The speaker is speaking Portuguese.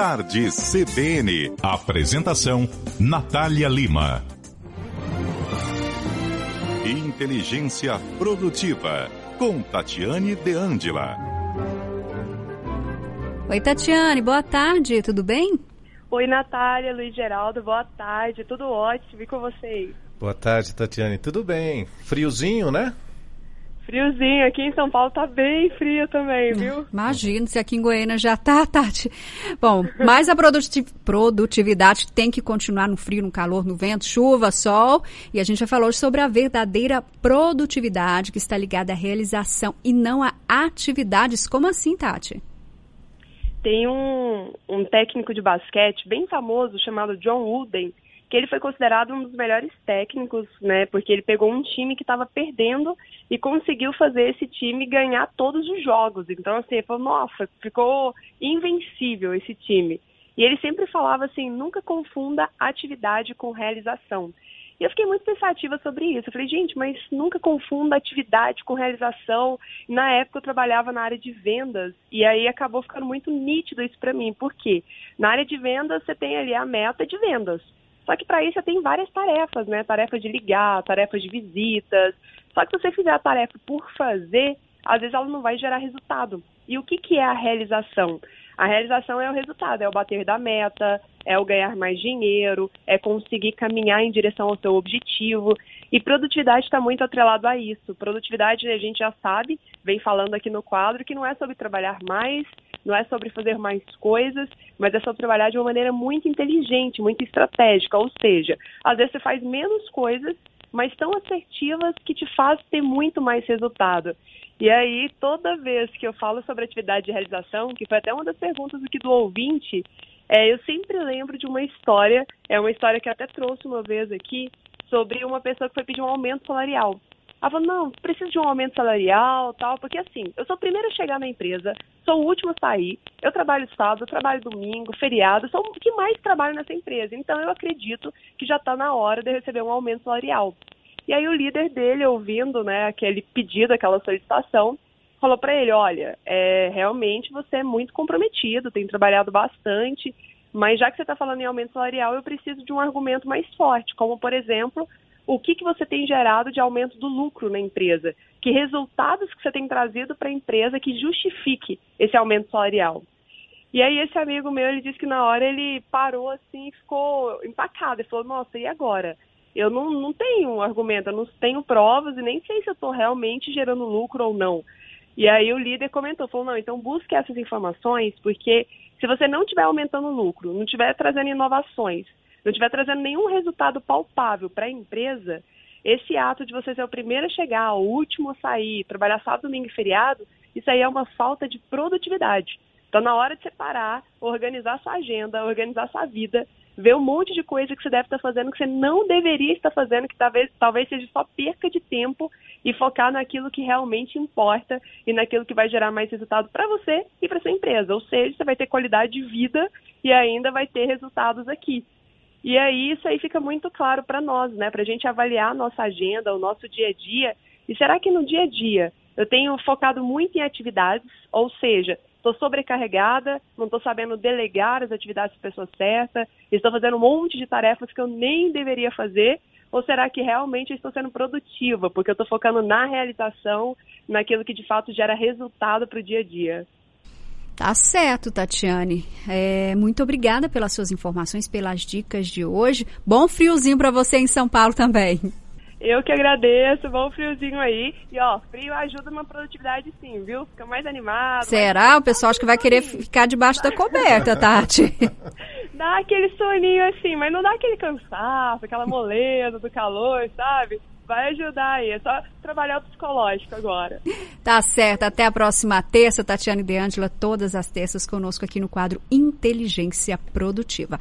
Tarde CBN. Apresentação: Natália Lima. Inteligência Produtiva, com Tatiane De Angela. Oi, Tatiane, boa tarde, tudo bem? Oi, Natália, Luiz Geraldo, boa tarde, tudo ótimo, e com vocês? Boa tarde, Tatiane, tudo bem? Friozinho, né? Friozinho, aqui em São Paulo tá bem frio também, viu? Imagino, se aqui em Goiânia já tá, Tati. Bom, mas a produtividade tem que continuar no frio, no calor, no vento, chuva, sol. E a gente já falou sobre a verdadeira produtividade que está ligada à realização e não a atividades. Como assim, Tati? Tem um, um técnico de basquete bem famoso chamado John Wooden, que ele foi considerado um dos melhores técnicos, né? Porque ele pegou um time que estava perdendo e conseguiu fazer esse time ganhar todos os jogos. Então, assim, falou, nossa, ficou invencível esse time. E ele sempre falava assim, nunca confunda atividade com realização. E eu fiquei muito pensativa sobre isso. Eu falei, gente, mas nunca confunda atividade com realização. Na época eu trabalhava na área de vendas e aí acabou ficando muito nítido isso para mim. Por quê? Na área de vendas você tem ali a meta de vendas. Só que para isso você tem várias tarefas, né? Tarefas de ligar, tarefas de visitas. Só que se você fizer a tarefa por fazer, às vezes ela não vai gerar resultado. E o que, que é a realização? A realização é o resultado, é o bater da meta, é o ganhar mais dinheiro, é conseguir caminhar em direção ao seu objetivo. E produtividade está muito atrelado a isso. Produtividade a gente já sabe, vem falando aqui no quadro, que não é sobre trabalhar mais, não é sobre fazer mais coisas, mas é sobre trabalhar de uma maneira muito inteligente, muito estratégica. Ou seja, às vezes você faz menos coisas, mas tão assertivas que te faz ter muito mais resultado. E aí, toda vez que eu falo sobre atividade de realização, que foi até uma das perguntas aqui do ouvinte, é, eu sempre lembro de uma história, é uma história que eu até trouxe uma vez aqui, sobre uma pessoa que foi pedir um aumento salarial. Ela falou, não, preciso de um aumento salarial, tal, porque assim, eu sou o primeiro a chegar na empresa, sou o último a sair, eu trabalho sábado, eu trabalho domingo, feriado, sou o que mais trabalho nessa empresa. Então eu acredito que já está na hora de receber um aumento salarial. E aí o líder dele, ouvindo né, aquele pedido, aquela solicitação, falou para ele, olha, é, realmente você é muito comprometido, tem trabalhado bastante, mas já que você está falando em aumento salarial, eu preciso de um argumento mais forte, como por exemplo o que, que você tem gerado de aumento do lucro na empresa, que resultados que você tem trazido para a empresa que justifique esse aumento salarial. E aí esse amigo meu, ele disse que na hora ele parou assim e ficou empacado. Ele falou, nossa, e agora? Eu não, não tenho argumento, eu não tenho provas e nem sei se eu estou realmente gerando lucro ou não. E aí o líder comentou, falou, não, então busque essas informações, porque se você não estiver aumentando o lucro, não estiver trazendo inovações, não estiver trazendo nenhum resultado palpável para a empresa, esse ato de você ser o primeiro a chegar, o último a sair, trabalhar sábado, domingo e feriado, isso aí é uma falta de produtividade. Então, na hora de separar, organizar sua agenda, organizar sua vida, ver um monte de coisa que você deve estar fazendo que você não deveria estar fazendo, que talvez, talvez seja só perca de tempo e focar naquilo que realmente importa e naquilo que vai gerar mais resultado para você e para sua empresa. Ou seja, você vai ter qualidade de vida e ainda vai ter resultados aqui. E aí isso aí fica muito claro para nós, né? Para a gente avaliar a nossa agenda, o nosso dia a dia. E será que no dia a dia eu tenho focado muito em atividades, ou seja, estou sobrecarregada, não estou sabendo delegar as atividades para a pessoa certa, estou fazendo um monte de tarefas que eu nem deveria fazer, ou será que realmente eu estou sendo produtiva, porque eu estou focando na realização, naquilo que de fato gera resultado para o dia a dia? Tá certo, Tatiane. É, muito obrigada pelas suas informações, pelas dicas de hoje. Bom friozinho para você em São Paulo também. Eu que agradeço, bom friozinho aí. E ó, frio ajuda uma produtividade sim, viu? Fica mais animado. Será? Mais... O pessoal acho que vai querer ficar debaixo da coberta, Tati. dá aquele soninho assim, mas não dá aquele cansaço, aquela moleza do calor, sabe? Vai ajudar aí. É só trabalhar o psicológico agora. Tá certo. Até a próxima terça, Tatiane De Angela, todas as terças conosco aqui no quadro Inteligência Produtiva.